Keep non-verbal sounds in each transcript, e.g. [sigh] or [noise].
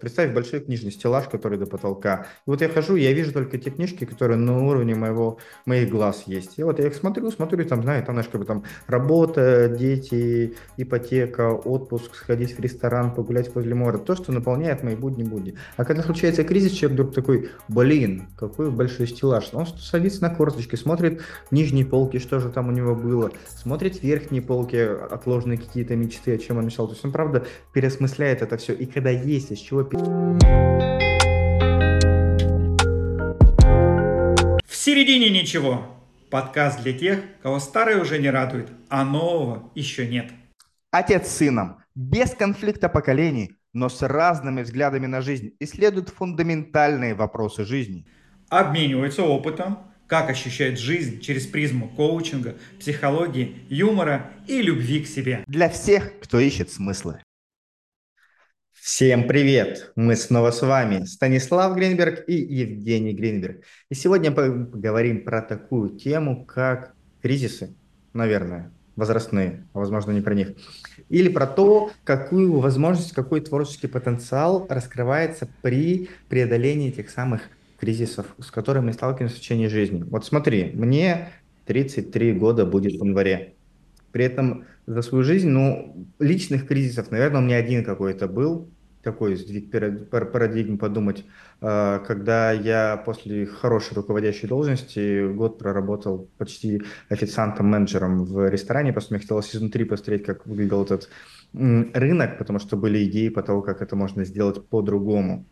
представь большой книжный стеллаж, который до потолка. И вот я хожу, я вижу только те книжки, которые на уровне моего, моих глаз есть. И вот я их смотрю, смотрю, там, знаю, там, знаешь, как бы там работа, дети, ипотека, отпуск, сходить в ресторан, погулять возле моря. То, что наполняет мои будни-будни. А когда случается кризис, человек вдруг такой, блин, какой большой стеллаж. Он садится на корточки, смотрит нижние полки, что же там у него было, смотрит верхние полки, отложенные какие-то мечты, о чем он мечтал. То есть он, правда, переосмысляет это все. И когда есть из чего... В середине ничего. Подкаст для тех, кого старое уже не радует, а нового еще нет. Отец с сыном, без конфликта поколений, но с разными взглядами на жизнь, исследуют фундаментальные вопросы жизни. Обмениваются опытом, как ощущает жизнь через призму коучинга, психологии, юмора и любви к себе. Для всех, кто ищет смыслы. Всем привет! Мы снова с вами, Станислав Гринберг и Евгений Гринберг. И сегодня поговорим про такую тему, как кризисы, наверное, возрастные, а возможно не про них. Или про то, какую возможность, какой творческий потенциал раскрывается при преодолении этих самых кризисов, с которыми мы сталкиваемся в течение жизни. Вот смотри, мне 33 года будет в январе. При этом за свою жизнь, ну, личных кризисов, наверное, у меня один какой-то был, такой сдвиг парадигмы подумать, а, когда я после хорошей руководящей должности год проработал почти официантом-менеджером в ресторане, просто мне хотелось изнутри посмотреть, как выглядел этот рынок, потому что были идеи по тому, как это можно сделать по-другому.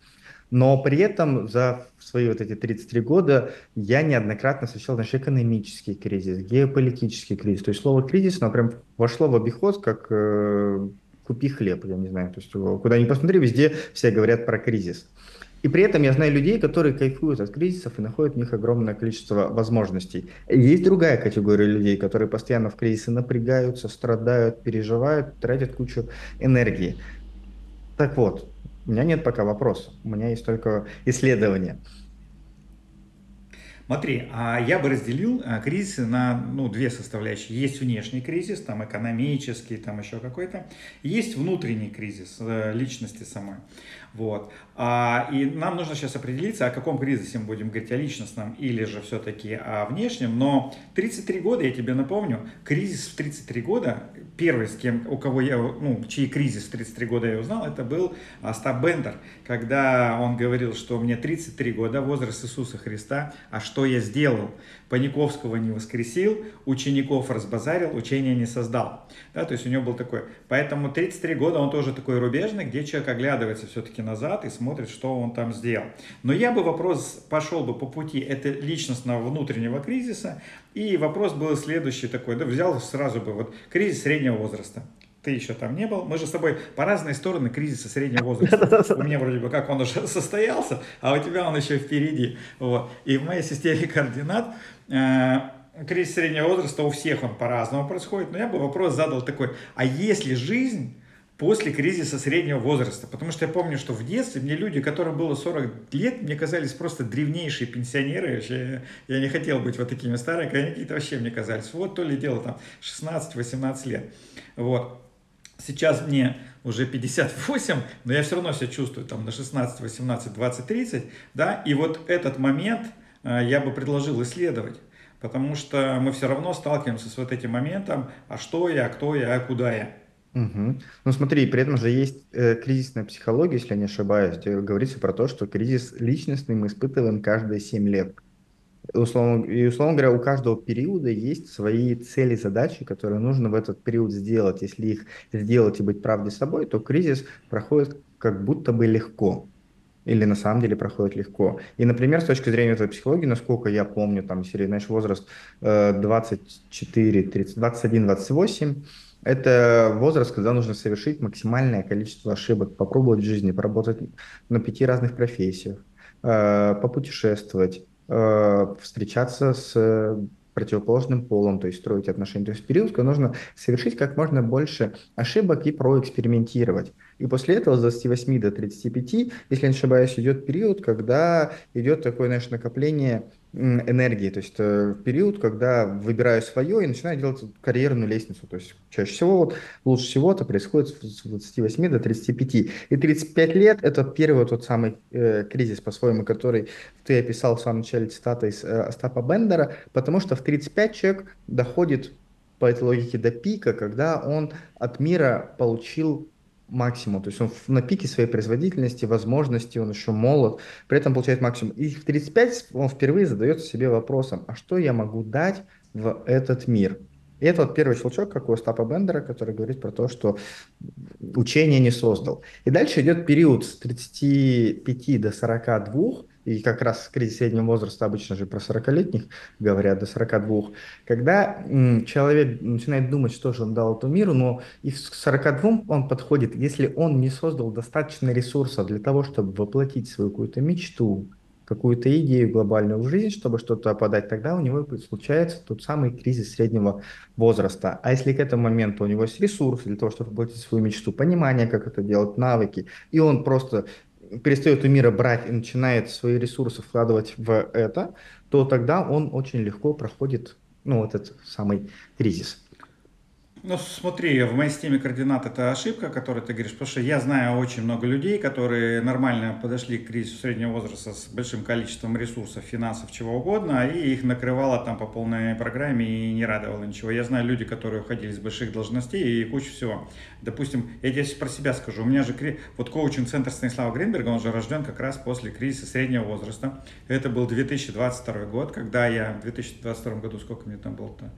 Но при этом за свои вот эти 33 года я неоднократно встречал наш экономический кризис, геополитический кризис. То есть слово кризис, оно прям вошло в обиход, как э, купи хлеб, я не знаю. То есть куда ни посмотри, везде все говорят про кризис. И при этом я знаю людей, которые кайфуют от кризисов и находят в них огромное количество возможностей. Есть другая категория людей, которые постоянно в кризисы напрягаются, страдают, переживают, тратят кучу энергии. Так вот, у меня нет пока вопроса, у меня есть только исследования. Смотри, а я бы разделил а, кризисы на ну, две составляющие. Есть внешний кризис, там экономический, там еще какой-то. Есть внутренний кризис э, личности самой. Вот. А, и нам нужно сейчас определиться, о каком кризисе мы будем говорить, о личностном или же все-таки о внешнем. Но 33 года, я тебе напомню, кризис в 33 года, первый, с кем, у кого я, ну, чей кризис в 33 года я узнал, это был Остап Бендер, когда он говорил, что мне 33 года, возраст Иисуса Христа, а что я сделал? Паниковского не воскресил, учеников разбазарил, учения не создал. Да, то есть у него был такой. Поэтому 33 года он тоже такой рубежный, где человек оглядывается все-таки назад и смотрит, что он там сделал. Но я бы вопрос пошел бы по пути это личностного внутреннего кризиса, и вопрос был следующий такой, да, взял сразу бы вот кризис среднего возраста ты еще там не был. Мы же с тобой по разные стороны кризиса среднего возраста. [laughs] У меня вроде бы как он уже [laughs] состоялся, а у тебя он еще впереди. Вот. И в моей системе координат э, кризис среднего возраста у всех он по-разному происходит. Но я бы вопрос задал такой, а если жизнь после кризиса среднего возраста. Потому что я помню, что в детстве мне люди, которым было 40 лет, мне казались просто древнейшие пенсионеры. Вообще, я не хотел быть вот такими старыми, они какие-то вообще мне казались. Вот то ли дело там 16-18 лет. Вот. Сейчас мне уже 58, но я все равно себя чувствую там на 16, 18, 20, 30, да, и вот этот момент э, я бы предложил исследовать, потому что мы все равно сталкиваемся с вот этим моментом, а что я, кто я, а куда я. Угу. Ну смотри, при этом же есть э, кризисная психология, если я не ошибаюсь, где говорится про то, что кризис личностный мы испытываем каждые 7 лет. Условно, и, условно говоря, у каждого периода есть свои цели, задачи, которые нужно в этот период сделать. Если их сделать и быть правдой собой, то кризис проходит как будто бы легко. Или на самом деле проходит легко. И, например, с точки зрения этой психологии, насколько я помню, там, серии, знаешь, возраст 24, 30, 21, 28, это возраст, когда нужно совершить максимальное количество ошибок, попробовать в жизни, поработать на пяти разных профессиях, э, попутешествовать, Э, встречаться с противоположным полом, то есть строить отношения. То есть период, когда нужно совершить как можно больше ошибок и проэкспериментировать. И после этого с 28 до 35, если не ошибаюсь, идет период, когда идет такое, знаешь, накопление энергии, то есть э, период, когда выбираю свое и начинаю делать карьерную лестницу, то есть чаще всего, вот, лучше всего это происходит с 28 до 35, и 35 лет это первый тот самый э, кризис, по-своему, который ты описал в самом начале цитата из э, Остапа Бендера, потому что в 35 человек доходит по этой логике до пика, когда он от мира получил максимум. То есть он на пике своей производительности, возможности, он еще молод, при этом получает максимум. И в 35 он впервые задается себе вопросом, а что я могу дать в этот мир? И это вот первый щелчок, как у Остапа Бендера, который говорит про то, что учение не создал. И дальше идет период с 35 до 42, и как раз кризис среднего возраста обычно же про 40-летних говорят, до 42, когда человек начинает думать, что же он дал этому миру, но и к 42 он подходит, если он не создал достаточно ресурсов для того, чтобы воплотить свою какую-то мечту, какую-то идею глобальную в жизнь, чтобы что-то подать, тогда у него случается тот самый кризис среднего возраста. А если к этому моменту у него есть ресурсы для того, чтобы воплотить свою мечту, понимание, как это делать, навыки, и он просто перестает у мира брать и начинает свои ресурсы вкладывать в это, то тогда он очень легко проходит ну, вот этот самый кризис. Ну, смотри, в моей системе координат это ошибка, которую ты говоришь, потому что я знаю очень много людей, которые нормально подошли к кризису среднего возраста с большим количеством ресурсов, финансов, чего угодно, и их накрывало там по полной программе и не радовало ничего. Я знаю люди, которые уходили с больших должностей и кучу всего. Допустим, я тебе про себя скажу, у меня же вот коучинг-центр Станислава Гринберга, он же рожден как раз после кризиса среднего возраста. Это был 2022 год, когда я в 2022 году, сколько мне там было-то?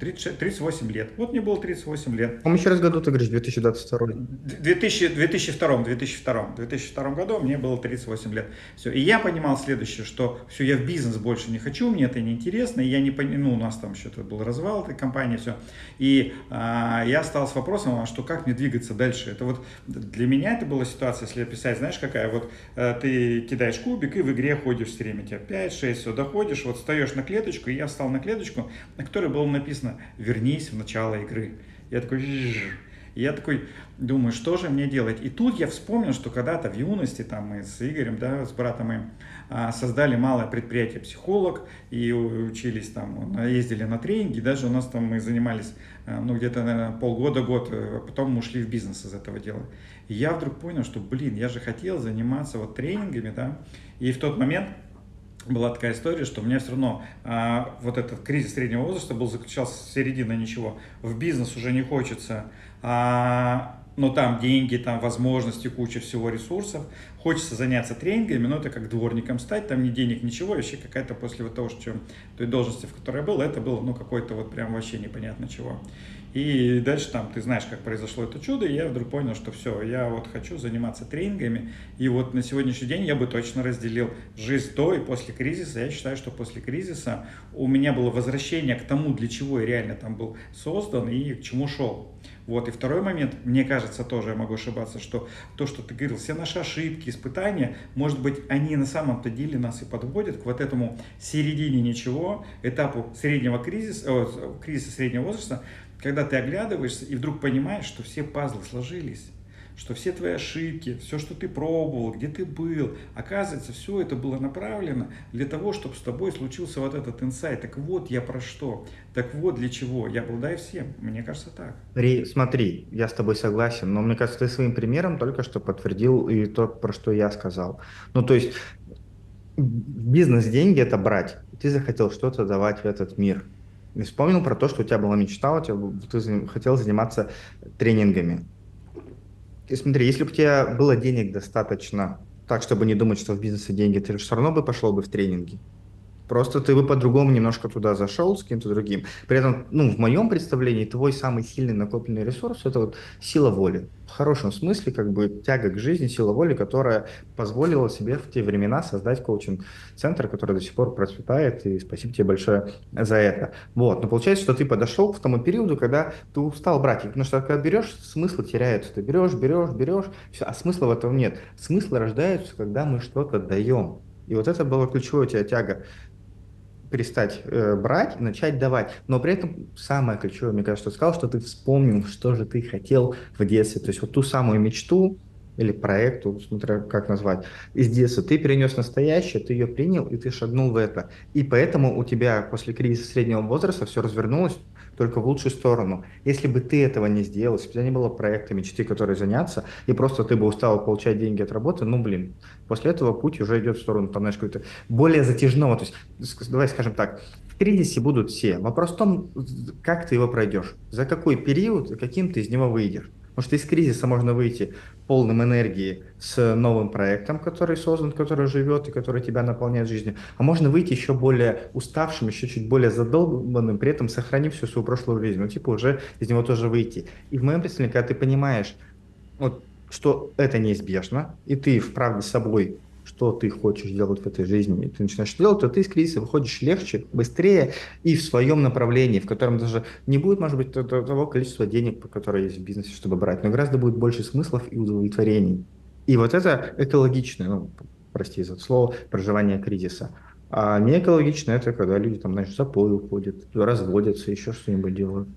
30, 38 лет. Вот мне было 38 лет. Еще раз году ты говоришь, 2022? 2000, 2002, 2002. 2002 году мне было 38 лет. Все. И я понимал следующее, что все, я в бизнес больше не хочу, мне это неинтересно, и я не понимаю, ну, у нас там что-то был развал этой компании, все. И а, я стал с вопросом, а что, как мне двигаться дальше? Это вот для меня это была ситуация, если описать, знаешь, какая, вот а, ты кидаешь кубик и в игре ходишь все время, тебя 5-6, все, доходишь, вот встаешь на клеточку, и я встал на клеточку, на которой было написано «Вернись в начало игры». Я такой... я такой думаю, что же мне делать? И тут я вспомнил, что когда-то в юности, там мы с Игорем, да, с братом мы а, создали малое предприятие «Психолог» и учились там, ездили на тренинги, даже у нас там мы занимались, а, ну, где-то, полгода-год, а потом мы ушли в бизнес из этого дела. И я вдруг понял, что, блин, я же хотел заниматься вот тренингами, да, и в тот момент была такая история, что у меня все равно а, вот этот кризис среднего возраста был заключался с середины ничего. В бизнес уже не хочется, а, но там деньги, там возможности, куча всего ресурсов. Хочется заняться тренингами, но это как дворником стать, там ни денег, ничего. Вообще какая-то после вот того, что той должности, в которой я был, это было ну какой-то вот прям вообще непонятно чего. И дальше там, ты знаешь, как произошло это чудо, и я вдруг понял, что все, я вот хочу заниматься тренингами, и вот на сегодняшний день я бы точно разделил жизнь до и после кризиса. Я считаю, что после кризиса у меня было возвращение к тому, для чего я реально там был создан и к чему шел. Вот. И второй момент, мне кажется, тоже я могу ошибаться, что то, что ты говорил, все наши ошибки, испытания, может быть, они на самом-то деле нас и подводят к вот этому середине ничего, этапу среднего кризиса, э, кризиса среднего возраста, когда ты оглядываешься и вдруг понимаешь, что все пазлы сложились, что все твои ошибки, все, что ты пробовал, где ты был, оказывается, все это было направлено для того, чтобы с тобой случился вот этот инсайт. Так вот я про что, так вот для чего. Я обладаю всем. Мне кажется так. Ри, смотри, я с тобой согласен, но мне кажется, ты своим примером только что подтвердил и то, про что я сказал. Ну, то есть бизнес деньги это брать. Ты захотел что-то давать в этот мир – и вспомнил про то, что у тебя была мечта, у тебя, ты хотел заниматься тренингами. И смотри, если бы у тебя было денег достаточно, так, чтобы не думать, что в бизнесе деньги, ты все равно бы пошел бы в тренинги. Просто ты бы по-другому немножко туда зашел с кем-то другим. При этом, ну, в моем представлении, твой самый сильный накопленный ресурс – это вот сила воли. В хорошем смысле, как бы тяга к жизни, сила воли, которая позволила себе в те времена создать коучинг-центр, который до сих пор процветает, и спасибо тебе большое за это. Вот, но получается, что ты подошел к тому периоду, когда ты устал брать, потому что когда берешь, смысл теряется. Ты берешь, берешь, берешь, все, а смысла в этом нет. Смыслы рождаются, когда мы что-то даем. И вот это была ключевая у тебя тяга перестать э, брать и начать давать. Но при этом самое ключевое, мне кажется, ты сказал, что ты вспомнил, что же ты хотел в детстве. То есть вот ту самую мечту, или проекту, смотря как назвать, из детства. Ты перенес настоящее, ты ее принял, и ты шагнул в это. И поэтому у тебя после кризиса среднего возраста все развернулось только в лучшую сторону. Если бы ты этого не сделал, если бы у тебя не было проекта, мечты, которые заняться, и просто ты бы устал получать деньги от работы, ну, блин, после этого путь уже идет в сторону, там, знаешь, какой-то более затяжного. То есть, давай скажем так, в кризисе будут все. Вопрос в том, как ты его пройдешь, за какой период, каким ты из него выйдешь. Потому что из кризиса можно выйти полным энергии с новым проектом, который создан, который живет и который тебя наполняет жизнью. А можно выйти еще более уставшим, еще чуть более задолбанным, при этом сохранив всю свою прошлую жизнь. Ну, типа уже из него тоже выйти. И в моем представлении, когда ты понимаешь, вот, что это неизбежно, и ты вправду с собой что ты хочешь делать в этой жизни, и ты начинаешь делать, то ты из кризиса выходишь легче, быстрее и в своем направлении, в котором даже не будет, может быть, того количества денег, которое есть в бизнесе, чтобы брать, но гораздо будет больше смыслов и удовлетворений. И вот это экологичное, ну, прости за слово, проживание кризиса. А не экологично это когда люди там, знаешь, запой уходят, разводятся, еще что-нибудь делают.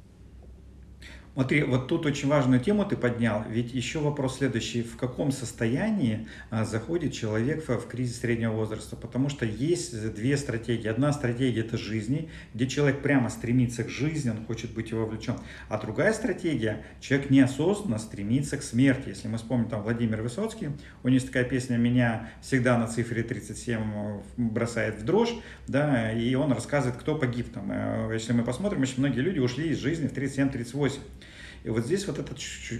Смотри, вот тут очень важную тему ты поднял, ведь еще вопрос следующий, в каком состоянии а, заходит человек в, в кризис среднего возраста, потому что есть две стратегии. Одна стратегия это жизни, где человек прямо стремится к жизни, он хочет быть вовлечен, а другая стратегия, человек неосознанно стремится к смерти. Если мы вспомним там Владимир Высоцкий, у него есть такая песня «Меня всегда на цифре 37 бросает в дрожь», да, и он рассказывает, кто погиб там. Э, если мы посмотрим, очень многие люди ушли из жизни в 37-38. И вот здесь вот этот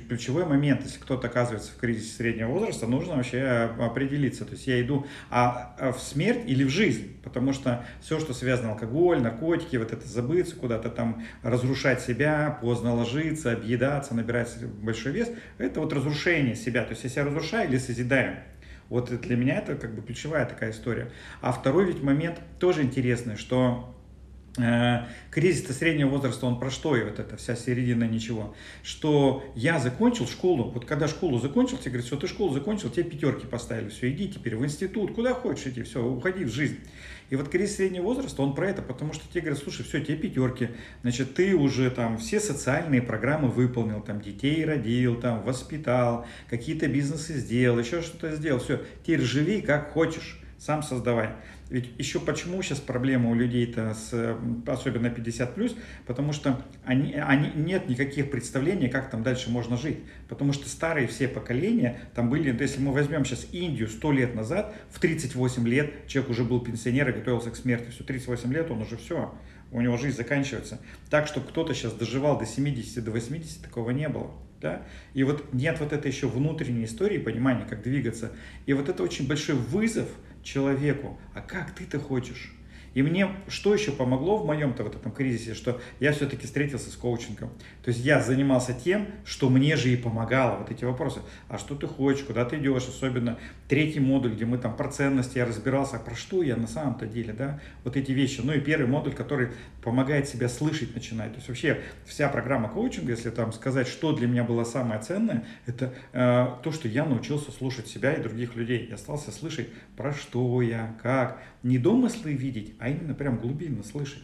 ключевой момент, если кто-то оказывается в кризисе среднего возраста, нужно вообще определиться. То есть я иду а, а в смерть или в жизнь, потому что все, что связано алкоголь, наркотики, вот это забыться, куда-то там разрушать себя, поздно ложиться, объедаться, набирать большой вес, это вот разрушение себя. То есть я себя разрушаю или созидаю. Вот для меня это как бы ключевая такая история. А второй ведь момент тоже интересный, что Э, кризис среднего возраста, он про что и вот эта вся середина ничего, что я закончил школу, вот когда школу закончил, тебе говорят, все, ты школу закончил, тебе пятерки поставили, все, иди теперь в институт, куда хочешь иди, все, уходи в жизнь. И вот кризис среднего возраста, он про это, потому что тебе говорят, слушай, все, тебе пятерки, значит, ты уже там все социальные программы выполнил, там детей родил, там воспитал, какие-то бизнесы сделал, еще что-то сделал, все, теперь живи как хочешь, сам создавай. Ведь еще почему сейчас проблема у людей-то, с, особенно 50 плюс, потому что они, они, нет никаких представлений, как там дальше можно жить. Потому что старые все поколения, там были, если мы возьмем сейчас Индию 100 лет назад, в 38 лет человек уже был пенсионер и готовился к смерти. Все, 38 лет он уже все, у него жизнь заканчивается. Так, чтобы кто-то сейчас доживал до 70, до 80, такого не было. Да? И вот нет вот этой еще внутренней истории, понимания, как двигаться. И вот это очень большой вызов – человеку, а как ты-то хочешь? И мне что еще помогло в моем-то вот этом кризисе, что я все-таки встретился с коучингом. То есть я занимался тем, что мне же и помогало, вот эти вопросы. А что ты хочешь, куда ты идешь, особенно третий модуль, где мы там про ценности, я разбирался, про что я на самом-то деле, да, вот эти вещи. Ну и первый модуль, который помогает себя слышать начинать. То есть вообще вся программа коучинга, если там сказать, что для меня было самое ценное, это э, то, что я научился слушать себя и других людей. Я остался слышать, про что я, как. Не домыслы видеть, а именно прям глубинно слышать.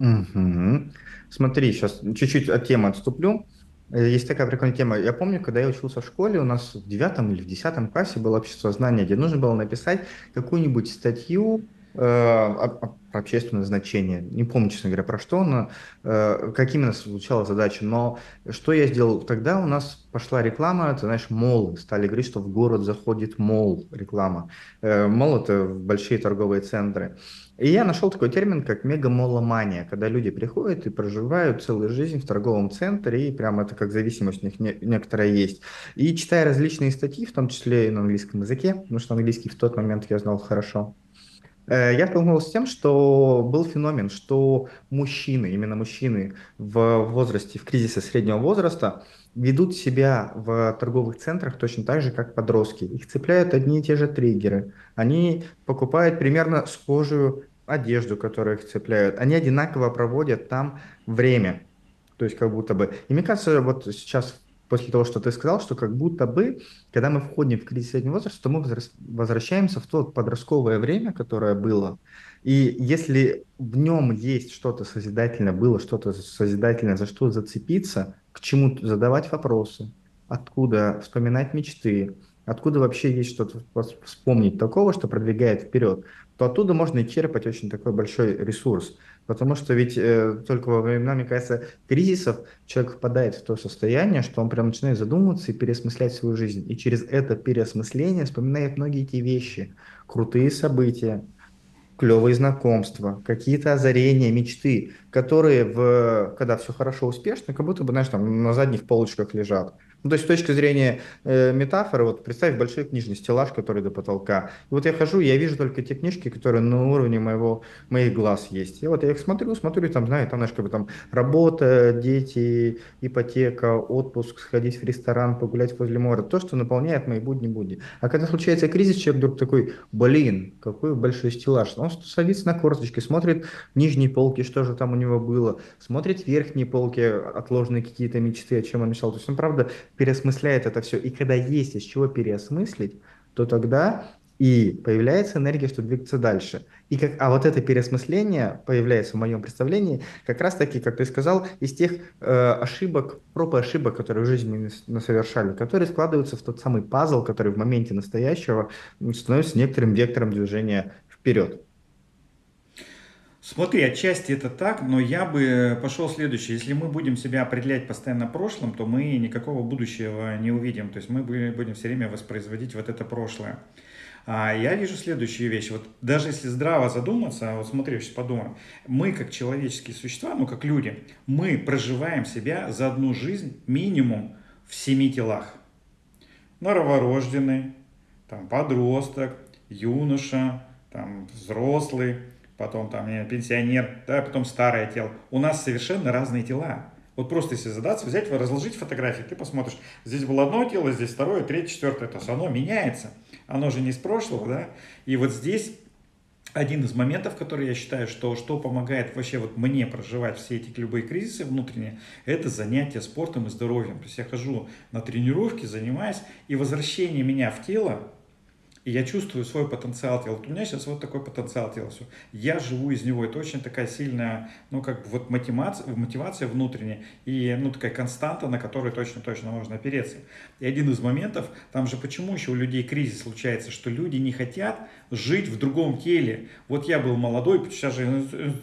Угу. Смотри, сейчас чуть-чуть от темы отступлю. Есть такая прикольная тема. Я помню, когда я учился в школе, у нас в девятом или в десятом классе было общество знания, где нужно было написать какую-нибудь статью э, про общественное значение. Не помню, честно говоря, про что, но э, как именно звучала задача. Но что я сделал? Тогда у нас пошла реклама, ты знаешь, мол, стали говорить, что в город заходит мол, реклама. Э, мол – это большие торговые центры. И я нашел такой термин, как мегамоломания, когда люди приходят и проживают целую жизнь в торговом центре, и прямо это как зависимость у них не, некоторая есть. И читая различные статьи, в том числе и на английском языке, потому что английский в тот момент я знал хорошо, Э, я столкнулся с тем, что был феномен, что мужчины, именно мужчины в возрасте, в кризисе среднего возраста, ведут себя в торговых центрах точно так же, как подростки. Их цепляют одни и те же триггеры. Они покупают примерно схожую одежду, которую их цепляют. Они одинаково проводят там время. То есть как будто бы... И мне кажется, вот сейчас после того, что ты сказал, что как будто бы, когда мы входим в кризис среднего возраста, то мы возвращаемся в то подростковое время, которое было. И если в нем есть что-то созидательное, было что-то созидательное, за что зацепиться, к чему задавать вопросы, откуда вспоминать мечты, откуда вообще есть что-то вспомнить такого, что продвигает вперед, то оттуда можно и черпать очень такой большой ресурс. Потому что ведь э, только во времена, мне кажется, кризисов человек впадает в то состояние, что он прям начинает задумываться и переосмыслять свою жизнь. И через это переосмысление вспоминает многие эти вещи, крутые события, клевые знакомства, какие-то озарения, мечты, которые, в, когда все хорошо, успешно, как будто бы, знаешь, там на задних полочках лежат. Ну, то есть с точки зрения э, метафоры, вот представь большой книжный стеллаж, который до потолка. И вот я хожу, я вижу только те книжки, которые на уровне моего, моих глаз есть. И вот я их смотрю, смотрю, и там, знаю, там, знаешь, как бы там работа, дети, ипотека, отпуск, сходить в ресторан, погулять возле моря. То, что наполняет мои будни-будни. А когда случается кризис, человек вдруг такой, блин, какой большой стеллаж. Он садится на корточки, смотрит нижние полки, что же там у него было, смотрит верхние полки, отложенные какие-то мечты, о чем он мечтал. То есть он, правда, переосмысляет это все. И когда есть из чего переосмыслить, то тогда и появляется энергия, чтобы двигаться дальше. И как, а вот это переосмысление появляется в моем представлении как раз-таки, как ты сказал, из тех э, ошибок, проб и ошибок, которые в жизни мы совершали, которые складываются в тот самый пазл, который в моменте настоящего становится некоторым вектором движения вперед. Смотри, отчасти это так, но я бы пошел следующее. Если мы будем себя определять постоянно прошлым, то мы никакого будущего не увидим. То есть мы будем все время воспроизводить вот это прошлое. А я вижу следующую вещь. Вот даже если здраво задуматься, вот смотри, сейчас подумаем. Мы, как человеческие существа, ну, как люди, мы проживаем себя за одну жизнь минимум в семи телах. Новорожденный, там, подросток, юноша, там, взрослый, потом там пенсионер, да, потом старое тело. У нас совершенно разные тела. Вот просто если задаться, взять, разложить фотографии, ты посмотришь, здесь было одно тело, здесь второе, третье, четвертое, то есть оно меняется, оно же не из прошлого, да, и вот здесь один из моментов, который я считаю, что, что помогает вообще вот мне проживать все эти любые кризисы внутренние, это занятие спортом и здоровьем. То есть я хожу на тренировки, занимаюсь, и возвращение меня в тело, и я чувствую свой потенциал тела. Вот у меня сейчас вот такой потенциал тела. Все. Я живу из него. Это очень такая сильная, ну, как бы вот мотивация, мотивация внутренняя и, ну, такая константа, на которую точно-точно можно опереться. И один из моментов, там же почему еще у людей кризис случается, что люди не хотят жить в другом теле. Вот я был молодой, сейчас же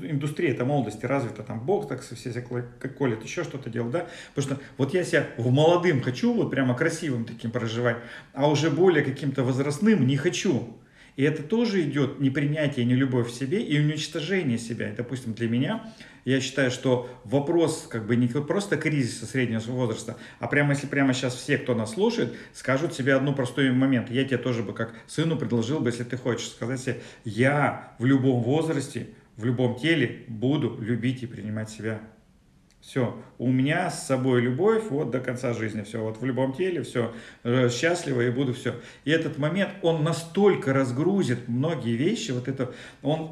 индустрия это молодости развита, там бог так все как колет, еще что-то делал, да, потому что вот я себя в молодым хочу, вот прямо красивым таким проживать, а уже более каким-то возрастным не хочу. И это тоже идет непринятие, не любовь в себе и уничтожение себя. И, допустим, для меня, я считаю, что вопрос как бы не просто кризиса среднего возраста, а прямо если прямо сейчас все, кто нас слушает, скажут себе одну простой момент. Я тебе тоже бы как сыну предложил бы, если ты хочешь, сказать себе, я в любом возрасте, в любом теле буду любить и принимать себя. Все, у меня с собой любовь вот до конца жизни, все, вот в любом теле, все, э, счастливо и буду все. И этот момент, он настолько разгрузит многие вещи, вот это, он,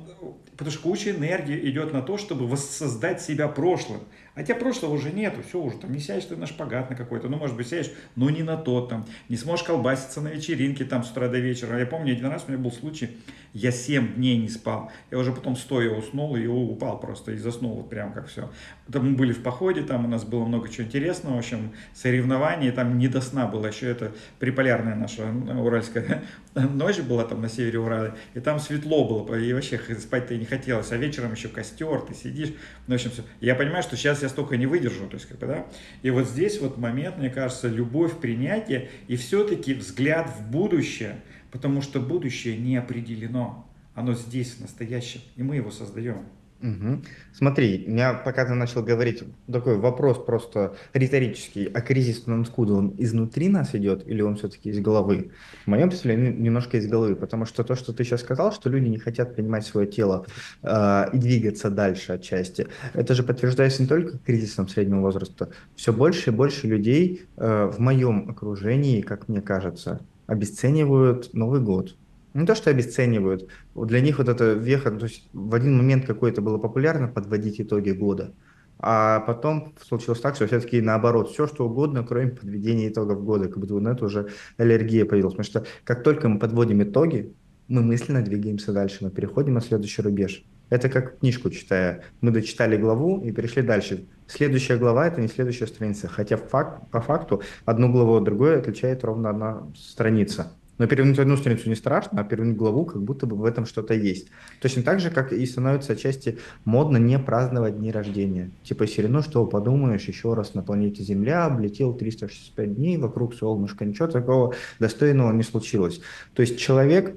потому что куча энергии идет на то, чтобы воссоздать себя прошлым. А тебя прошлого уже нету, все уже, там не сядешь ты на шпагат на какой-то, ну, может быть, сядешь, но не на тот там, не сможешь колбаситься на вечеринке там с утра до вечера. Я помню, один раз у меня был случай, я 7 дней не спал, я уже потом стоя уснул и упал просто и заснул вот прям как все. Там мы были в походе, там у нас было много чего интересного, в общем, соревнования, там не до сна было, еще это приполярная наша уральская [laughs] ночь была там на севере Урала, и там светло было, и вообще спать-то и не хотелось, а вечером еще костер, ты сидишь, ну, в общем, все. Я понимаю, что сейчас я столько не выдержу, то есть, как бы, да, и вот здесь вот момент, мне кажется, любовь, принятие и все-таки взгляд в будущее, потому что будущее не определено, оно здесь, в настоящем, и мы его создаем. Угу. Смотри, меня пока ты начал говорить, такой вопрос просто риторический, а кризис откуда? Он изнутри нас идет или он все-таки из головы? В моем представлении немножко из головы, потому что то, что ты сейчас сказал, что люди не хотят принимать свое тело э, и двигаться дальше отчасти, это же подтверждается не только кризисом среднего возраста. Все больше и больше людей э, в моем окружении, как мне кажется, обесценивают Новый год не то, что обесценивают, для них вот это веха, то есть в один момент какой-то было популярно подводить итоги года, А потом случилось так, что все-таки наоборот, все что угодно, кроме подведения итогов года, как будто на это уже аллергия появилась. Потому что как только мы подводим итоги, мы мысленно двигаемся дальше, мы переходим на следующий рубеж. Это как книжку читая. Мы дочитали главу и перешли дальше. Следующая глава – это не следующая страница. Хотя факт, по факту одну главу от другой отличает ровно одна страница. Но перевернуть одну страницу не страшно, а перевернуть главу, как будто бы в этом что-то есть. Точно так же, как и становится отчасти модно не праздновать дни рождения. Типа ну что, подумаешь, еще раз на планете Земля облетел 365 дней вокруг солнышка, ничего такого достойного не случилось. То есть человек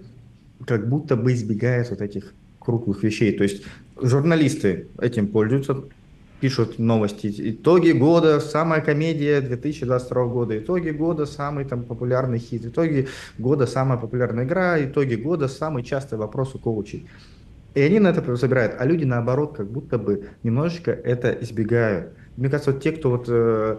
как будто бы избегает вот этих круглых вещей. То есть журналисты этим пользуются, пишут новости. Итоги года, самая комедия 2022 года, итоги года, самый там популярный хит, итоги года, самая популярная игра, итоги года, самый частый вопрос у коучей. И они на это забирают, а люди наоборот как будто бы немножечко это избегают. Мне кажется, вот те, кто вот э,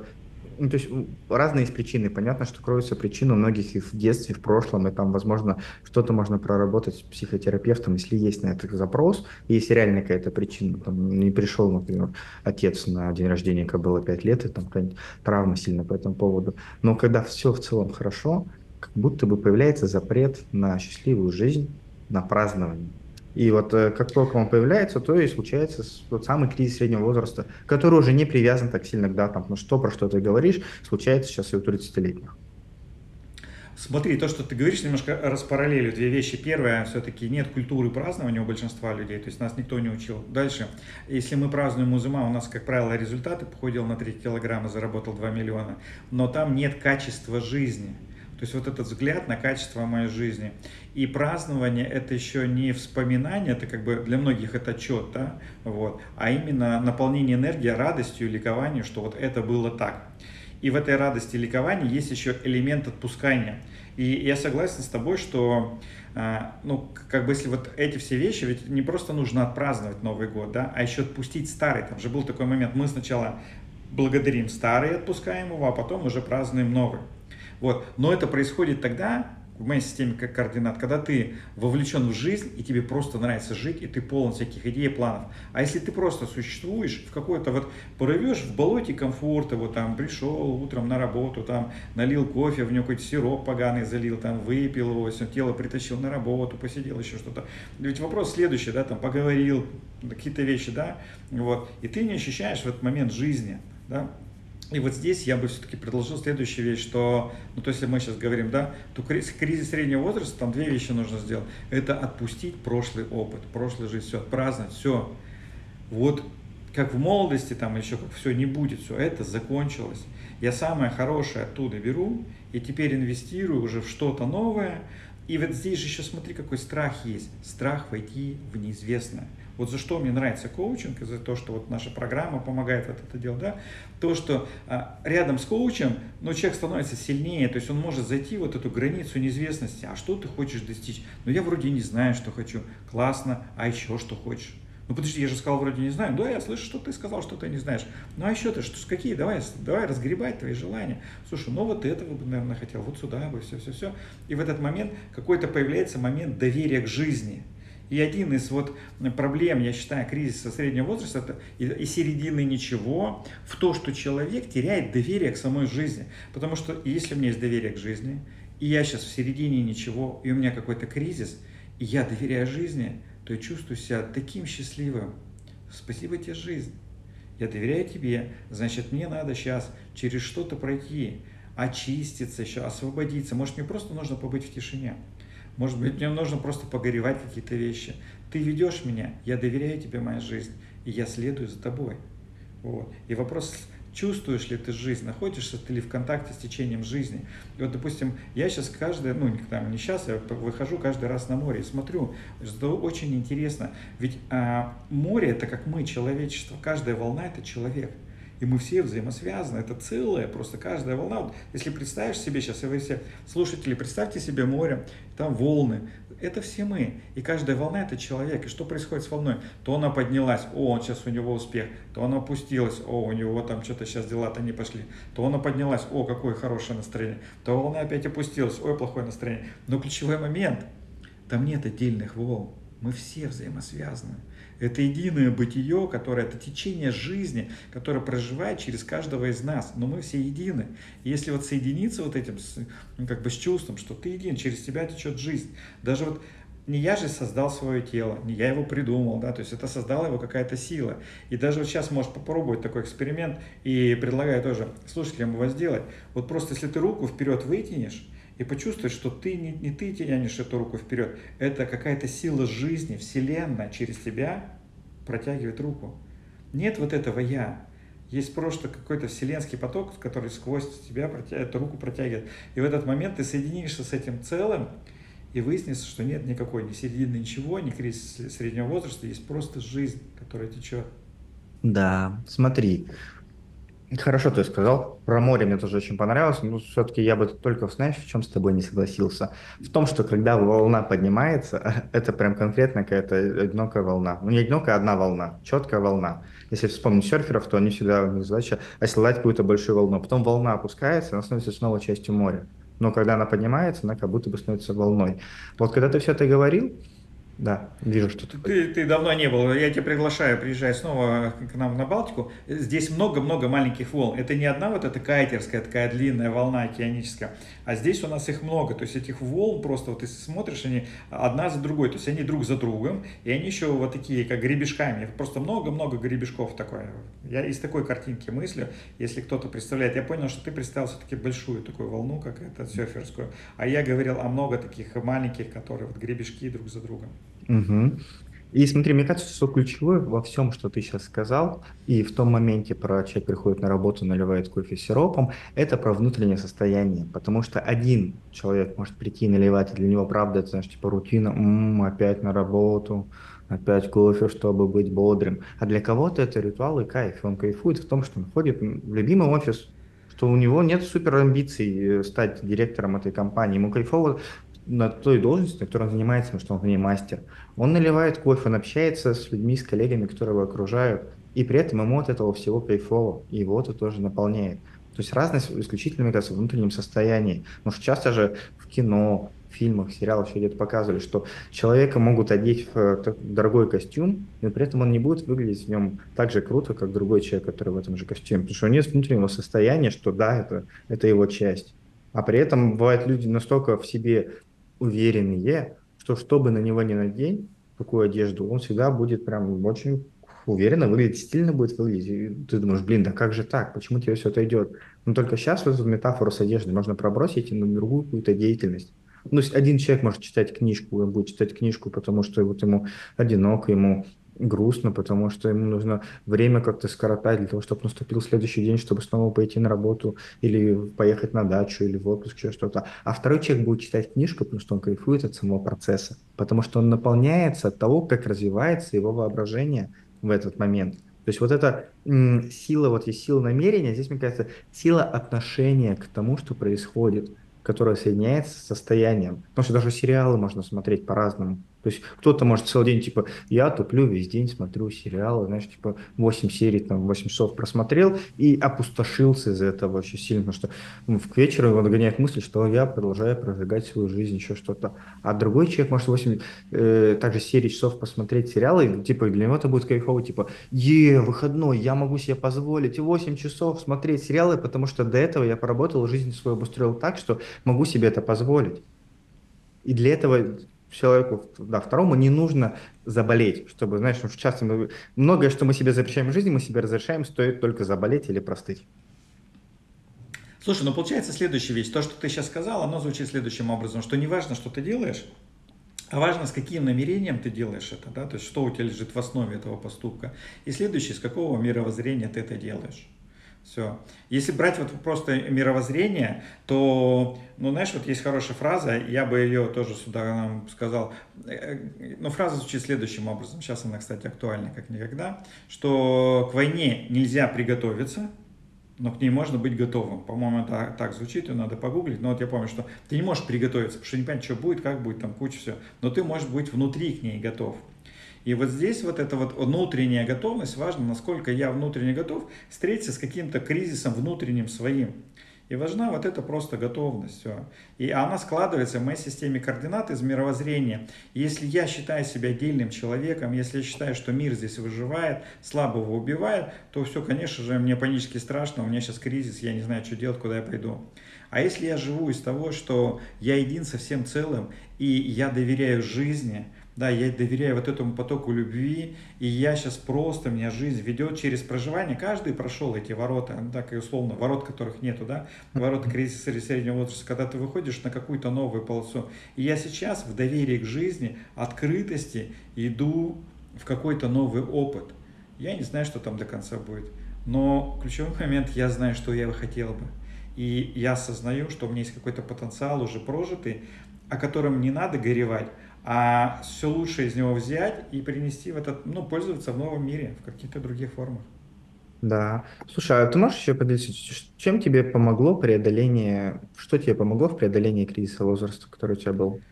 ну, то есть разные есть причины. Понятно, что кроются причины многих и в детстве, в прошлом, и там, возможно, что-то можно проработать с психотерапевтом, если есть на это запрос, и есть реально какая-то причина. Там не пришел, например, отец на день рождения, когда было 5 лет, и там какая-нибудь травма сильно по этому поводу. Но когда все в целом хорошо, как будто бы появляется запрет на счастливую жизнь, на празднование. И вот э, как только он появляется, то и случается тот самый кризис среднего возраста, который уже не привязан так сильно к датам. Ну что, про что ты говоришь, случается сейчас и у 30-летних. Смотри, то, что ты говоришь, немножко распараллелю две вещи. Первое, все-таки нет культуры празднования у большинства людей, то есть нас никто не учил. Дальше, если мы празднуем Музыма, у нас, как правило, результаты, похудел на 3 килограмма, заработал 2 миллиона, но там нет качества жизни. То есть вот этот взгляд на качество моей жизни. И празднование это еще не вспоминание, это как бы для многих это отчет, да, вот, а именно наполнение энергии, радостью, ликованием, что вот это было так. И в этой радости и ликовании есть еще элемент отпускания. И я согласен с тобой, что а, ну, как бы если вот эти все вещи, ведь не просто нужно отпраздновать Новый год, да, а еще отпустить старый. Там же был такой момент, мы сначала благодарим старый, отпускаем его, а потом уже празднуем новый. Вот. Но это происходит тогда, в моей системе как координат, когда ты вовлечен в жизнь, и тебе просто нравится жить, и ты полон всяких идей и планов. А если ты просто существуешь в какой-то вот, порывешь в болоте комфорта, вот там пришел утром на работу, там налил кофе, в него какой-то сироп поганый залил, там выпил его, все тело притащил на работу, посидел еще что-то. Ведь вопрос следующий, да, там поговорил, какие-то вещи, да, вот, и ты не ощущаешь в этот момент жизни, да, и вот здесь я бы все-таки предложил следующую вещь, что, ну, то если мы сейчас говорим, да, то кризис, кризис среднего возраста, там две вещи нужно сделать. Это отпустить прошлый опыт, прошлую жизнь, все, праздновать, все. Вот как в молодости, там еще как все не будет, все это закончилось. Я самое хорошее оттуда беру и теперь инвестирую уже в что-то новое. И вот здесь же еще смотри, какой страх есть. Страх войти в неизвестное. Вот за что мне нравится коучинг, и за то, что вот наша программа помогает вот это делать, да, то, что а, рядом с коучем, ну, человек становится сильнее, то есть он может зайти вот эту границу неизвестности, а что ты хочешь достичь? Ну, я вроде не знаю, что хочу, классно, а еще что хочешь? Ну подожди, я же сказал, вроде не знаю. Да, я слышу, что ты сказал, что ты не знаешь. Ну а еще ты, что, какие? Давай, давай разгребать твои желания. Слушай, ну вот этого бы, наверное, хотел, вот сюда бы, все-все-все. И в этот момент какой-то появляется момент доверия к жизни – и один из вот проблем, я считаю, кризиса среднего возраста это и, середины ничего в то, что человек теряет доверие к самой жизни. Потому что если у меня есть доверие к жизни, и я сейчас в середине ничего, и у меня какой-то кризис, и я доверяю жизни, то я чувствую себя таким счастливым. Спасибо тебе, жизнь. Я доверяю тебе, значит, мне надо сейчас через что-то пройти, очиститься еще, освободиться. Может, мне просто нужно побыть в тишине. Может быть, мне нужно просто погоревать какие-то вещи. Ты ведешь меня, я доверяю тебе моя жизнь, и я следую за тобой. Вот. И вопрос, чувствуешь ли ты жизнь, находишься ты ли в контакте с течением жизни. И вот, допустим, я сейчас каждый, ну, там, не сейчас, я выхожу каждый раз на море и смотрю, что очень интересно. Ведь а, море – это как мы, человечество, каждая волна – это человек. И мы все взаимосвязаны, это целое, просто каждая волна. Вот если представишь себе сейчас, и вы все слушатели, представьте себе море, там волны, это все мы. И каждая волна это человек. И что происходит с волной? То она поднялась, о, он сейчас у него успех. То она опустилась, о, у него там что-то сейчас дела-то не пошли. То она поднялась, о, какое хорошее настроение. То волна опять опустилась, ой, плохое настроение. Но ключевой момент, там нет отдельных волн. Мы все взаимосвязаны. Это единое бытие, которое, это течение жизни, которое проживает через каждого из нас. Но мы все едины. И если вот соединиться вот этим, ну, как бы с чувством, что ты един, через тебя течет жизнь. Даже вот не я же создал свое тело, не я его придумал, да, то есть это создала его какая-то сила. И даже вот сейчас можешь попробовать такой эксперимент и предлагаю тоже слушателям его сделать. Вот просто если ты руку вперед вытянешь, и почувствовать, что ты не, не ты тянешь эту руку вперед, это какая-то сила жизни, Вселенная через тебя протягивает руку. Нет вот этого «я». Есть просто какой-то вселенский поток, который сквозь тебя эту руку протягивает. И в этот момент ты соединишься с этим целым, и выяснится, что нет никакой ни середины ничего, ни кризис среднего возраста, есть просто жизнь, которая течет. Да, смотри, Хорошо ты сказал. Про море мне тоже очень понравилось, но все-таки я бы только, знаешь, в чем с тобой не согласился? В том, что когда волна поднимается, [laughs] это прям конкретно какая-то одинокая волна. Ну, не одинокая, а одна волна, четкая волна. Если вспомнить серферов, то они всегда, у них задача оседлать какую-то большую волну. Потом волна опускается, она становится снова частью моря. Но когда она поднимается, она как будто бы становится волной. Вот когда ты все это говорил, да, вижу, что ты... ты... Ты давно не был. Я тебя приглашаю, приезжай снова к нам на Балтику. Здесь много-много маленьких волн. Это не одна вот эта кайтерская такая длинная волна океаническая, а здесь у нас их много. То есть этих волн просто вот ты смотришь, они одна за другой. То есть они друг за другом, и они еще вот такие, как гребешками. Просто много-много гребешков такое. Я из такой картинки мыслю, если кто-то представляет. Я понял, что ты представил все-таки большую такую волну, как это серферскую. А я говорил о много таких маленьких, которые вот гребешки друг за другом. Угу. И смотри, мне кажется, что ключевое во всем, что ты сейчас сказал, и в том моменте про человек приходит на работу, наливает кофе сиропом, это про внутреннее состояние. Потому что один человек может прийти и наливать, и для него правда это, знаешь, типа рутина, м-м, опять на работу, опять кофе, чтобы быть бодрым. А для кого-то это ритуал и кайф. Он кайфует в том, что он ходит в любимый офис, что у него нет супер амбиций э, стать директором этой компании. Ему кайфово на той должности, на которой он занимается, потому что он в ней мастер. Он наливает кофе, он общается с людьми, с коллегами, которые его окружают, и при этом ему от этого всего кайфово, и его это тоже наполняет. То есть разность исключительно, мне кажется, в внутреннем состоянии. Потому что часто же в кино, в фильмах, сериалах все где-то показывали, что человека могут одеть в э, дорогой костюм, но при этом он не будет выглядеть в нем так же круто, как другой человек, который в этом же костюме. Потому что у него нет внутреннего состояния, что да, это, это его часть. А при этом бывают люди настолько в себе уверенные, что что бы на него ни надень, какую одежду, он всегда будет прям очень уверенно выглядеть, стильно будет выглядеть. И ты думаешь, блин, да как же так? Почему тебе все это идет? Но только сейчас вот эту метафору с одеждой можно пробросить и на другую какую-то деятельность. Ну, один человек может читать книжку, он будет читать книжку, потому что вот ему одиноко, ему грустно, потому что ему нужно время как-то скоротать для того, чтобы наступил следующий день, чтобы снова пойти на работу или поехать на дачу или в отпуск, еще что-то. А второй человек будет читать книжку, потому что он кайфует от самого процесса, потому что он наполняется от того, как развивается его воображение в этот момент. То есть вот эта м, сила, вот есть сила намерения, здесь, мне кажется, сила отношения к тому, что происходит, которая соединяется с состоянием. Потому что даже сериалы можно смотреть по-разному. То есть кто-то может целый день, типа, я туплю весь день, смотрю сериалы, знаешь, типа, 8 серий, там, 8 часов просмотрел и опустошился из-за этого очень сильно, потому что ну, к вечеру его догоняет мысль, что я продолжаю прожигать свою жизнь, еще что-то. А другой человек может 8 э, также серий часов посмотреть сериалы, и, типа, для него это будет кайфово, типа, е, выходной, я могу себе позволить 8 часов смотреть сериалы, потому что до этого я поработал, жизнь свою обустроил так, что могу себе это позволить. И для этого человеку, да, второму не нужно заболеть, чтобы, знаешь, часто мы, многое, что мы себе запрещаем в жизни, мы себе разрешаем, стоит только заболеть или простыть. Слушай, ну получается следующая вещь. То, что ты сейчас сказал, оно звучит следующим образом, что не важно, что ты делаешь, а важно, с каким намерением ты делаешь это, да, то есть что у тебя лежит в основе этого поступка. И следующее, с какого мировоззрения ты это делаешь. Все. Если брать вот просто мировоззрение, то, ну, знаешь, вот есть хорошая фраза, я бы ее тоже сюда нам сказал. Э, ну, фраза звучит следующим образом. Сейчас она, кстати, актуальна как никогда. Что к войне нельзя приготовиться, но к ней можно быть готовым. По-моему, это так звучит, ее надо погуглить. Но вот я помню, что ты не можешь приготовиться, потому что не понятно, что будет, как будет, там куча всего. Но ты можешь быть внутри к ней готов. И вот здесь вот эта вот внутренняя готовность, важно, насколько я внутренне готов встретиться с каким-то кризисом внутренним своим. И важна вот эта просто готовность. Все. И она складывается в моей системе координат из мировоззрения. если я считаю себя отдельным человеком, если я считаю, что мир здесь выживает, слабого убивает, то все, конечно же, мне панически страшно, у меня сейчас кризис, я не знаю, что делать, куда я пойду. А если я живу из того, что я един со всем целым, и я доверяю жизни – да, я доверяю вот этому потоку любви, и я сейчас просто, меня жизнь ведет через проживание, каждый прошел эти ворота, ну, так и условно, ворот, которых нету, да, ворота кризиса среднего возраста, когда ты выходишь на какую-то новую полосу. И я сейчас в доверии к жизни, открытости иду в какой-то новый опыт. Я не знаю, что там до конца будет, но ключевой момент, я знаю, что я бы хотел бы. И я осознаю, что у меня есть какой-то потенциал уже прожитый, о котором не надо горевать, а все лучше из него взять и принести в этот, ну, пользоваться в новом мире, в каких-то других формах. Да. Слушай, а ты можешь еще поделиться, чем тебе помогло преодоление, что тебе помогло в преодолении кризиса возраста, который у тебя был?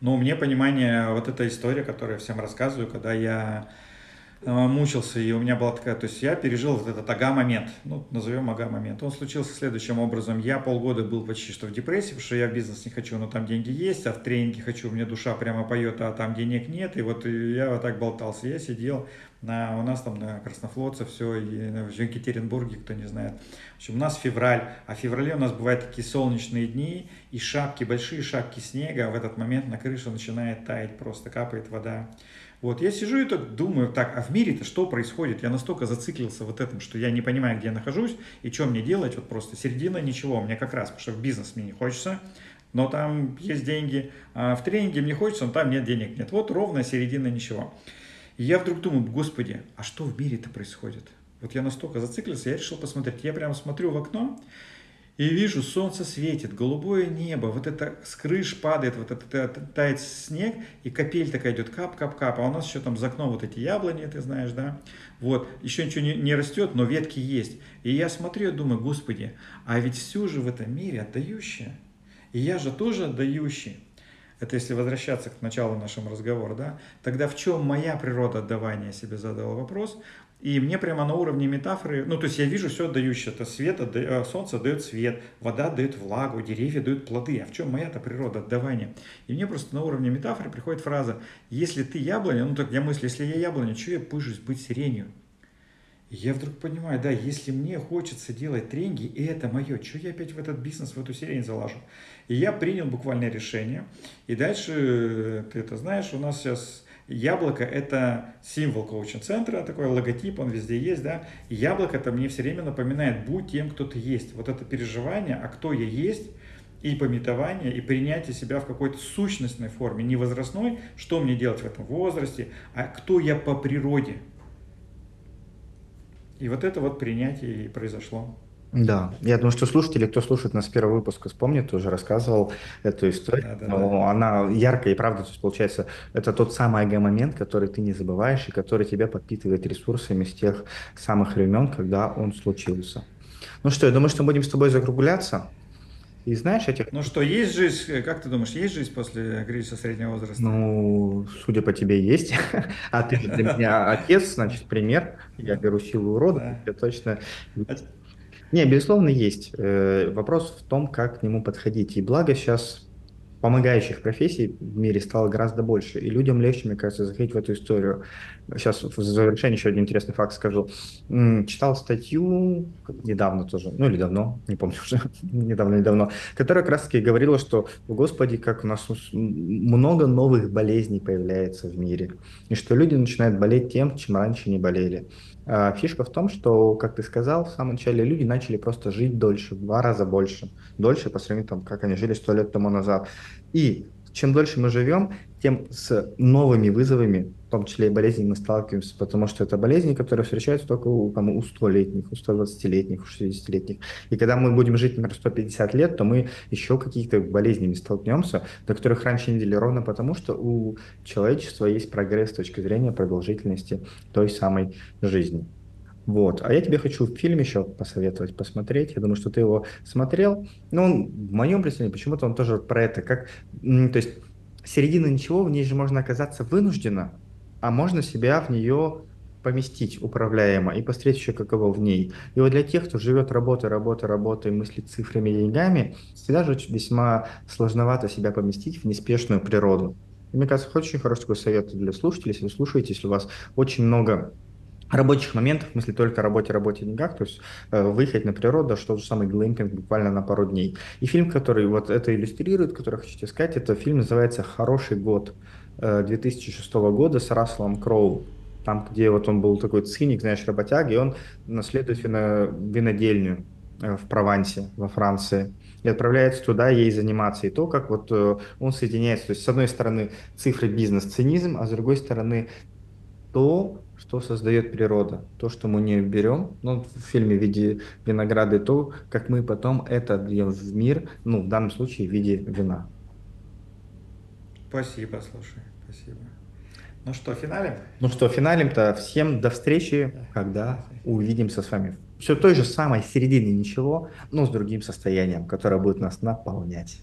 Ну, мне понимание, вот эта история, которую я всем рассказываю, когда я мучился, и у меня была такая, то есть я пережил вот этот ага-момент, ну, назовем ага-момент. Он случился следующим образом. Я полгода был почти что в депрессии, потому что я в бизнес не хочу, но там деньги есть, а в тренинге хочу, меня душа прямо поет, а там денег нет. И вот я вот так болтался. Я сидел на, у нас там на Краснофлотце все, и в Екатеринбурге, кто не знает. В общем, у нас февраль, а в феврале у нас бывают такие солнечные дни, и шапки, большие шапки снега, а в этот момент на крыше начинает таять, просто капает вода. Вот, я сижу и так думаю, так, а в мире-то что происходит? Я настолько зациклился вот этом, что я не понимаю, где я нахожусь и что мне делать, вот просто середина ничего, мне как раз, потому что в бизнес мне не хочется, но там есть деньги, а в тренинге мне хочется, но там нет денег, нет. Вот ровно середина ничего. И я вдруг думаю, господи, а что в мире-то происходит? Вот я настолько зациклился, я решил посмотреть. Я прямо смотрю в окно, и вижу, солнце светит, голубое небо, вот это с крыш падает, вот это тает снег, и капель такая идет, кап-кап-кап, а у нас еще там за окном вот эти яблони, ты знаешь, да, вот, еще ничего не, не растет, но ветки есть. И я смотрю думаю, господи, а ведь все же в этом мире отдающее, и я же тоже отдающий. Это если возвращаться к началу нашего разговора, да, тогда в чем моя природа отдавания, я себе задал вопрос, и мне прямо на уровне метафоры, ну, то есть я вижу все отдающее. Это свет, отда... Э, солнце дает свет, вода дает влагу, деревья дают плоды. А в чем моя-то природа отдавания? И мне просто на уровне метафоры приходит фраза, если ты яблоня, ну, так я мыслю, если я яблоня, что я пыжусь быть сиренью? Я вдруг понимаю, да, если мне хочется делать тренинги, и это мое, что я опять в этот бизнес, в эту сирень залажу? И я принял буквальное решение. И дальше, э, ты это знаешь, у нас сейчас Яблоко – это символ коучинг-центра, такой логотип, он везде есть, да. И яблоко это мне все время напоминает, будь тем, кто ты есть. Вот это переживание, а кто я есть, и пометование, и принятие себя в какой-то сущностной форме, не возрастной, что мне делать в этом возрасте, а кто я по природе. И вот это вот принятие и произошло. Да, я думаю, что слушатели, кто слушает нас с первого выпуска, вспомнит, уже рассказывал эту историю. Да, да, но да. она яркая и правда, то есть получается, это тот самый эго-момент, который ты не забываешь и который тебя подпитывает ресурсами с тех самых времен, когда он случился. Ну что, я думаю, что будем с тобой закругляться. И знаешь этих... Ну что, есть жизнь, как ты думаешь, есть жизнь после кризиса среднего возраста? Ну, судя по тебе, есть. [laughs] А ты для меня отец, значит, пример. Я беру силу рода, я точно... Не, безусловно, есть. Э, вопрос в том, как к нему подходить. И благо сейчас помогающих профессий в мире стало гораздо больше, и людям легче, мне кажется, заходить в эту историю. Сейчас в завершение еще один интересный факт скажу. Читал статью недавно тоже, ну или давно, не помню уже, [laughs] недавно-недавно, которая как раз-таки говорила, что, господи, как у нас много новых болезней появляется в мире, и что люди начинают болеть тем, чем раньше не болели. А фишка в том, что, как ты сказал, в самом начале люди начали просто жить дольше, в два раза больше. Дольше по сравнению, там, как они жили сто лет тому назад. И чем дольше мы живем, тем с новыми вызовами, в том числе и болезнями, мы сталкиваемся, потому что это болезни, которые встречаются только у, там, у 100-летних, у 120-летних, у 60-летних. И когда мы будем жить, например, 150 лет, то мы еще каких-то болезнями столкнемся, до которых раньше не дели, ровно потому, что у человечества есть прогресс с точки зрения продолжительности той самой жизни. Вот. А я тебе хочу фильм еще посоветовать посмотреть. Я думаю, что ты его смотрел. Ну, он, в моем представлении, почему-то он тоже про это. Как, то есть середина ничего, в ней же можно оказаться вынужденно, а можно себя в нее поместить управляемо и посмотреть еще, каково в ней. И вот для тех, кто живет работой, работой, работой, мыслит цифрами деньгами, всегда же весьма сложновато себя поместить в неспешную природу. И, мне кажется, очень хороший такой совет для слушателей, если вы слушаете, если у вас очень много рабочих моментов, в смысле только работе, работе, деньгах, то есть э, выехать на природу, что же самый глэмпинг буквально на пару дней. И фильм, который вот это иллюстрирует, который хочу тебе сказать, это фильм называется «Хороший год» э, 2006 года с Расселом Кроу. Там, где вот он был такой циник, знаешь, работяг, и он наследует вино, винодельню э, в Провансе, во Франции и отправляется туда ей заниматься. И то, как вот э, он соединяется, то есть с одной стороны цифры бизнес, цинизм, а с другой стороны то, что создает природа, то, что мы не берем, ну, в фильме в виде винограда, и то, как мы потом это даем в мир, ну, в данном случае в виде вина. Спасибо, слушай, спасибо. Ну что, финалем? Ну что, финалем-то всем до встречи, когда увидимся с вами. Все той же самой середине ничего, но с другим состоянием, которое будет нас наполнять.